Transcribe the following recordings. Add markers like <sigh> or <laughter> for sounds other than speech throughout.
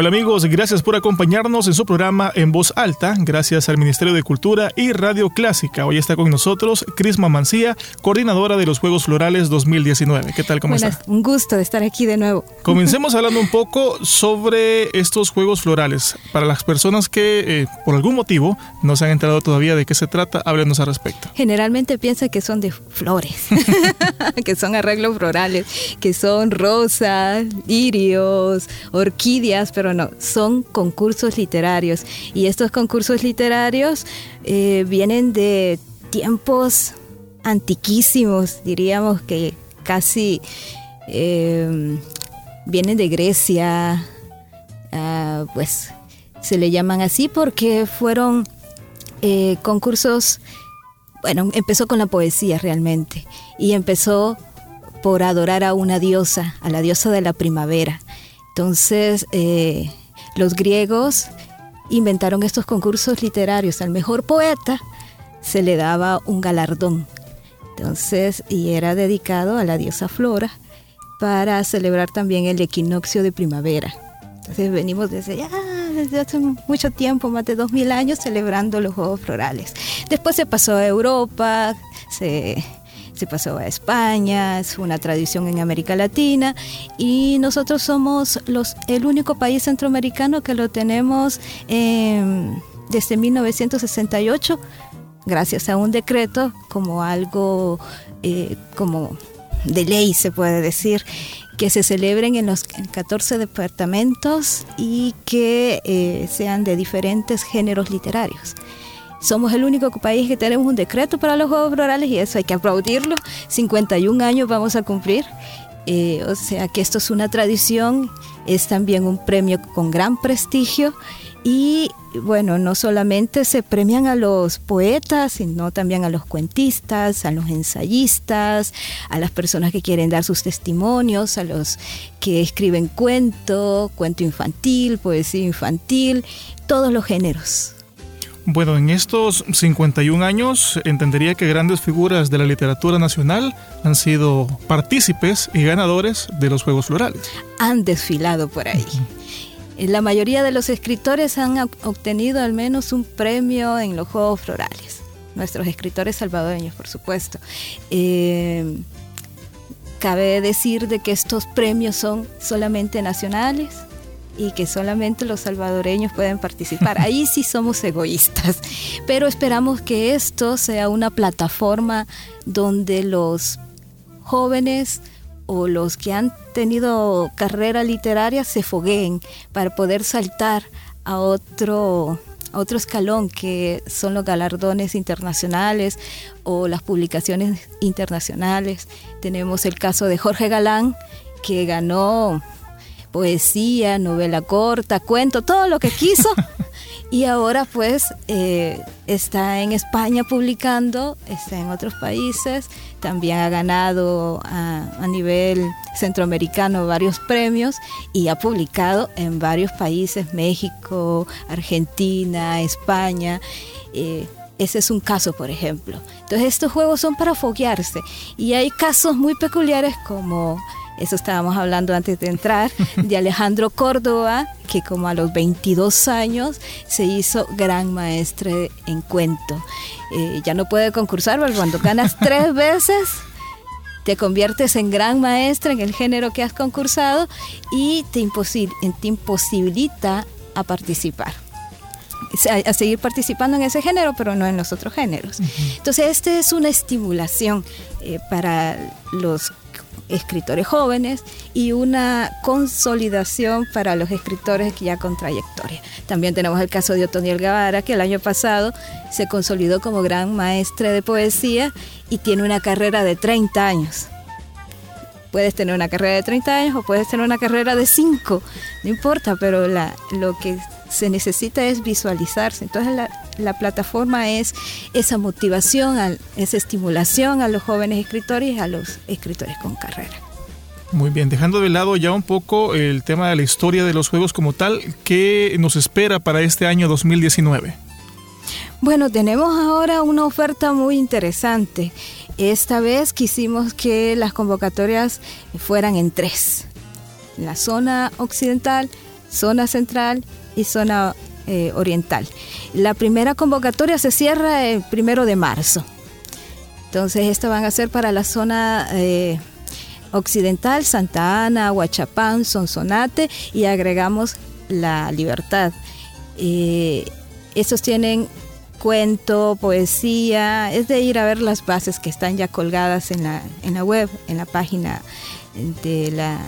Hola amigos, gracias por acompañarnos en su programa En Voz Alta, gracias al Ministerio de Cultura y Radio Clásica. Hoy está con nosotros Crisma Mancía, coordinadora de los Juegos Florales 2019. ¿Qué tal? ¿Cómo está? Un gusto de estar aquí de nuevo. <laughs> Comencemos hablando un poco sobre estos Juegos Florales. Para las personas que eh, por algún motivo no se han enterado todavía de qué se trata, háblenos al respecto. Generalmente piensa que son de flores, <laughs> <laughs> que son arreglos florales, que son rosas, lirios, orquídeas, pero no, son concursos literarios. Y estos concursos literarios eh, vienen de tiempos antiquísimos, diríamos que casi eh, vienen de Grecia, ah, pues se le llaman así porque fueron eh, concursos, bueno, empezó con la poesía realmente y empezó por adorar a una diosa, a la diosa de la primavera. Entonces, eh, los griegos inventaron estos concursos literarios. Al mejor poeta se le daba un galardón. Entonces, y era dedicado a la diosa Flora para celebrar también el equinoccio de primavera. Entonces venimos desde ya, desde hace mucho tiempo, más de dos mil años, celebrando los Juegos Florales. Después se pasó a Europa, se se pasó a España, es una tradición en América Latina y nosotros somos los, el único país centroamericano que lo tenemos em, desde 1968 gracias a un decreto como algo eh, como de ley se puede decir que se celebren en los 14 departamentos y que eh, sean de diferentes géneros literarios. Somos el único país que tenemos un decreto para los Juegos Florales y eso hay que aplaudirlo. 51 años vamos a cumplir. Eh, o sea que esto es una tradición, es también un premio con gran prestigio y bueno, no solamente se premian a los poetas, sino también a los cuentistas, a los ensayistas, a las personas que quieren dar sus testimonios, a los que escriben cuento, cuento infantil, poesía infantil, todos los géneros. Bueno, en estos 51 años entendería que grandes figuras de la literatura nacional han sido partícipes y ganadores de los Juegos Florales. Han desfilado por ahí. La mayoría de los escritores han obtenido al menos un premio en los Juegos Florales. Nuestros escritores salvadoreños, por supuesto. Eh, cabe decir de que estos premios son solamente nacionales y que solamente los salvadoreños pueden participar. <laughs> Ahí sí somos egoístas, pero esperamos que esto sea una plataforma donde los jóvenes o los que han tenido carrera literaria se fogueen para poder saltar a otro a otro escalón que son los galardones internacionales o las publicaciones internacionales. Tenemos el caso de Jorge Galán, que ganó poesía, novela corta, cuento, todo lo que quiso. <laughs> y ahora pues eh, está en España publicando, está en otros países, también ha ganado a, nivel centroamericano varios premios y ha publicado en varios países, México, Argentina, España. Eh, ese es un caso, por ejemplo. Entonces estos juegos son para foguearse y hay casos muy peculiares como eso estábamos hablando antes de entrar, de Alejandro Córdoba, que como a los 22 años se hizo gran maestre en cuento. Eh, ya no puede concursar, pero cuando ganas <laughs> tres veces te conviertes en gran maestra en el género que has concursado y te, imposibilita a participar a seguir participando en ese género, pero no en los otros géneros. Entonces, esta es una estimulación eh, para los escritores jóvenes y una consolidación para los escritores ya con trayectoria. También tenemos el caso de Otoniel Guevara, que el año pasado se consolidó como gran maestre de poesía y tiene una carrera de 30 años. Puedes tener una carrera de 30 años o puedes tener una carrera de 5, no importa, pero lo que se necesita es visualizarse. Entonces la, la plataforma es esa motivación, esa estimulación a los jóvenes escritores y a los escritores con carrera. Muy bien, dejando de lado ya un poco el tema de la historia de los juegos como tal, ¿qué nos espera para este año 2019? Bueno, tenemos ahora una oferta muy interesante. Esta vez quisimos que las convocatorias fueran en tres. La zona occidental, zona central y zona eh, oriental. La primera convocatoria se cierra el primero de marzo. Entonces, estas van a ser para la zona eh, occidental, Santa Ana, Huachapán, Sonsonate y agregamos La Libertad. Eh, estos tienen cuento, poesía, es de ir a ver las bases que están ya colgadas en la, en la web, en la página de la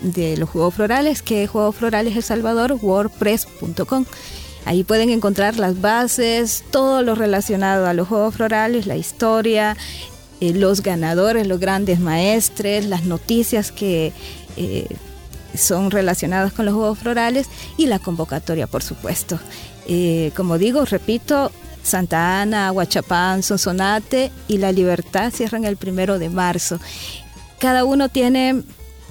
de los Juegos Florales, que Juegos Florales El Salvador, wordpress.com. Ahí pueden encontrar las bases, todo lo relacionado a los Juegos Florales, la historia, eh, los ganadores, los grandes maestres, las noticias que eh, son relacionadas con los Juegos Florales y la convocatoria, por supuesto. Eh, como digo, repito, Santa Ana, Huachapán, Sonsonate y La Libertad cierran el primero de marzo. Cada uno tiene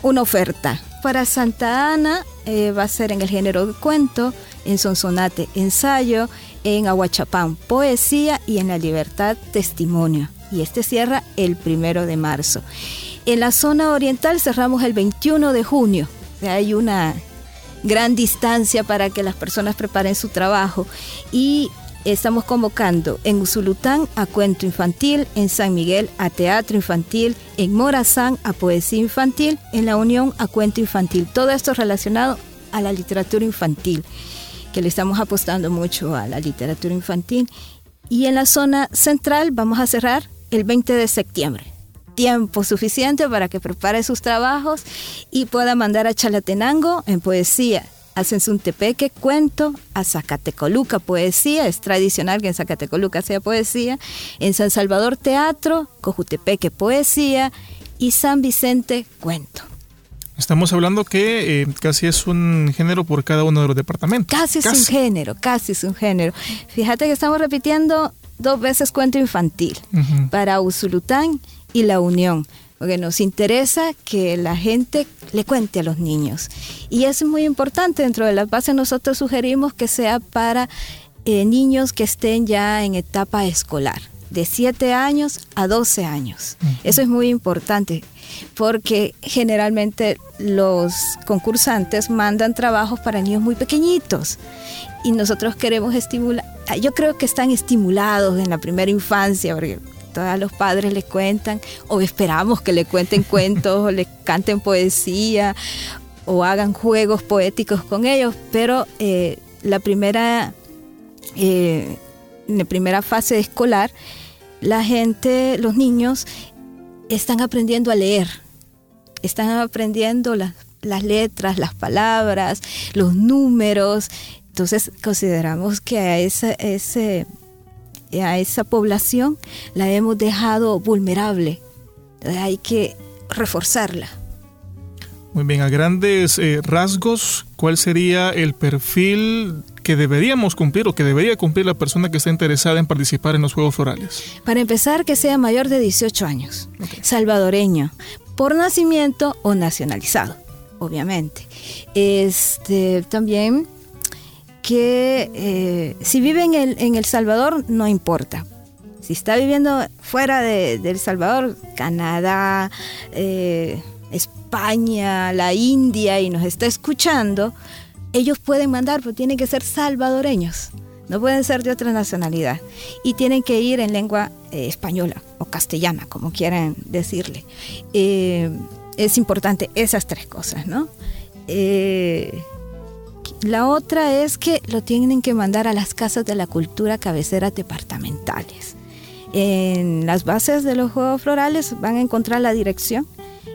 una oferta. Para Santa Ana eh, va a ser en el género de cuento, en Sonsonate ensayo, en Aguachapán poesía y en La Libertad testimonio. Y este cierra el primero de marzo. En la zona oriental cerramos el 21 de junio. Hay una gran distancia para que las personas preparen su trabajo. Y estamos convocando en Usulután a cuento infantil, en San Miguel a teatro infantil, en Morazán a poesía infantil, en La Unión a cuento infantil. Todo esto relacionado a la literatura infantil, que le estamos apostando mucho a la literatura infantil. Y en la zona central vamos a cerrar el 20 de septiembre. Tiempo suficiente para que prepare sus trabajos y pueda mandar a Chalatenango en poesía Hacen tepeque, cuento, a Zacatecoluca, poesía, es tradicional que en Zacatecoluca sea poesía, en San Salvador, teatro, Cojutepeque, poesía y San Vicente, cuento. Estamos hablando que eh, casi es un género por cada uno de los departamentos. Casi es un género, casi es un género. Fíjate que estamos repitiendo dos veces cuento infantil para Usulután y La Unión porque nos interesa que la gente le cuente a los niños. Y es muy importante, dentro de las bases nosotros sugerimos que sea para eh, niños que estén ya en etapa escolar, de 7 años a 12 años. Eso es muy importante, porque generalmente los concursantes mandan trabajos para niños muy pequeñitos y nosotros queremos estimular, yo creo que están estimulados en la primera infancia, porque a los padres les cuentan o esperamos que le cuenten cuentos o le canten poesía o hagan juegos poéticos con ellos, pero eh, la primera eh, la primera fase escolar la gente, los niños están aprendiendo a leer, están aprendiendo las, letras, las palabras, los números. Entonces consideramos que a ese a esa población la hemos dejado vulnerable. hay que reforzarla. Muy bien, a grandes eh, rasgos, ¿cuál sería el perfil que deberíamos cumplir o que debería cumplir la persona que está interesada en participar en los Juegos Florales? Para empezar, que sea mayor de 18 años, salvadoreño, por nacimiento o nacionalizado, obviamente. Este, también que eh, si vive en el, Salvador, no importa. Si está viviendo fuera de, El Salvador, Canadá, eh, España, la India y nos está escuchando, ellos pueden mandar, pero tienen que ser salvadoreños. No pueden ser de otra nacionalidad. Y tienen que ir en lengua eh, española o castellana, como quieran decirle. Es importante esas tres cosas, ¿no? La otra es que lo tienen que mandar a las casas de la cultura cabeceras departamentales. En las bases de los juegos florales van a encontrar la dirección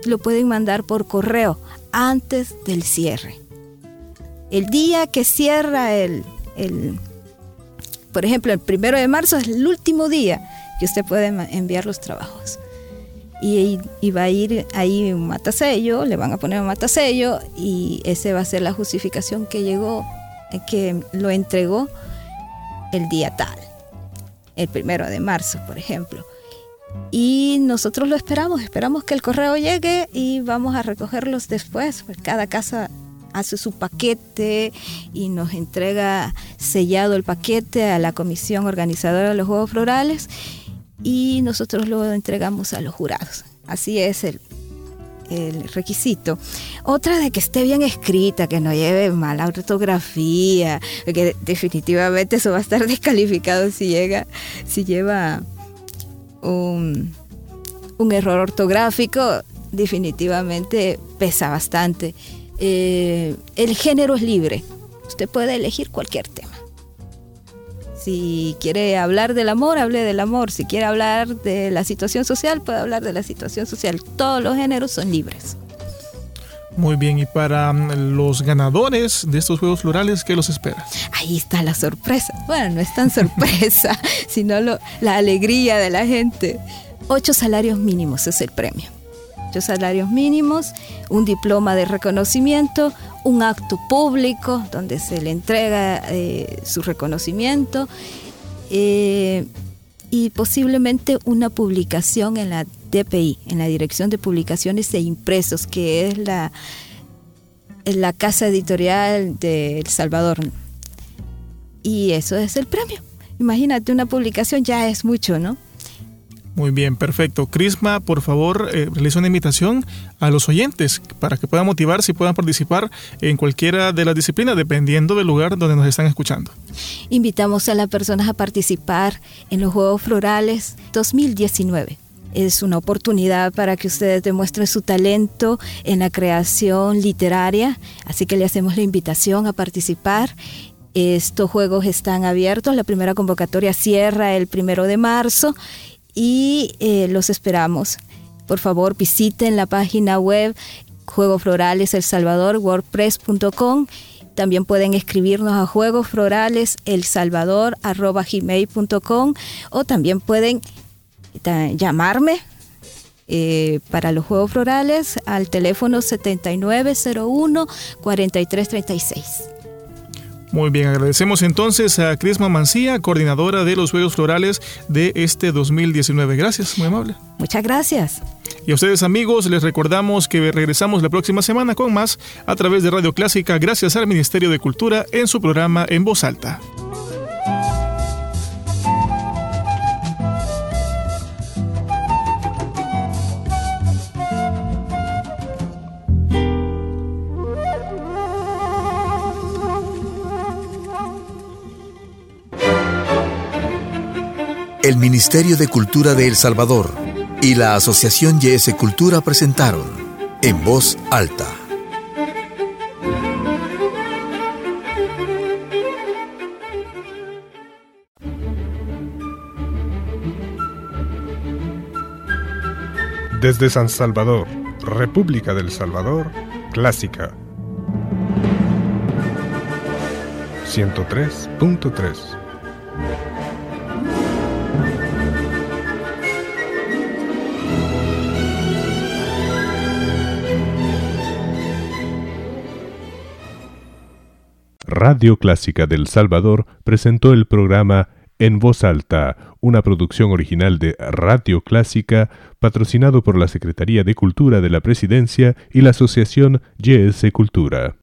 y lo pueden mandar por correo antes del cierre. El día que cierra el, por ejemplo, el primero de marzo es el último día que usted puede enviar los trabajos. Y, y, va a ir ahí un matasello, le van a poner un matasello y ese va a ser la justificación que llegó, eh, que lo entregó el día tal el primero de marzo, por ejemplo. Y nosotros lo esperamos, esperamos que el correo llegue y vamos a recogerlos después. Pues cada casa hace su paquete y nos entrega sellado el paquete a la comisión organizadora de los Juegos Florales y nosotros lo entregamos a los jurados. Así es el, requisito. Otra de que esté bien escrita, que no lleve mala ortografía, que definitivamente eso va a estar <laughs> descalificado si llega, si lleva un, error ortográfico, definitivamente pesa bastante. Eh, el género es libre. Usted puede elegir cualquier tema. Si quiere hablar del amor, hable del amor. Si quiere hablar de la situación social, puede hablar de la situación social. Todos los géneros son libres. Muy bien, y para mm, los ganadores de estos Juegos Florales, ¿qué los espera? Ahí está la sorpresa. Bueno, no es tan sorpresa, <laughs> sino la alegría de la gente. Ocho salarios mínimos es el premio salarios mínimos, un diploma de reconocimiento, un acto público donde se le entrega eh, su reconocimiento eh, y posiblemente una publicación en la DPI, en la Dirección de Publicaciones e Impresos, que es la, la casa editorial de El Salvador. Y eso es el premio. Imagínate, una publicación ya es mucho, ¿no? Muy bien, perfecto. Crisma, por favor, eh, realiza una invitación a los oyentes para que puedan motivarse y puedan participar en cualquiera de las disciplinas, dependiendo del lugar donde nos están escuchando. Invitamos a las personas a participar en los Juegos Florales 2019 es una oportunidad para que ustedes demuestren su talento en la creación literaria, así que le hacemos la invitación a participar. Estos juegos están abiertos, la primera convocatoria cierra el primero de marzo y eh, los esperamos. Por favor, visiten la página web Juegos Florales El Salvador, wordpress.com. También pueden escribirnos a Juegos Florales El Salvador gmail.com o también pueden llamarme eh, para los Juegos Florales al teléfono 7901 4336. Muy bien, agradecemos entonces a Crisma Mancía, coordinadora de los Juegos Florales de este 2019. Gracias, muy amable. Muchas gracias. Y a ustedes amigos, les recordamos que regresamos la próxima semana con más a través de Radio Clásica gracias al Ministerio de Cultura en su programa En Voz Alta. El Ministerio de Cultura de El Salvador y la Asociación YS Cultura presentaron En Voz Alta. Desde San Salvador, República del Salvador, Clásica 103.3 Radio Clásica del Salvador presentó el programa En Voz Alta, una producción original de Radio Clásica, patrocinado por la Secretaría de Cultura de la Presidencia y la Asociación YS Cultura.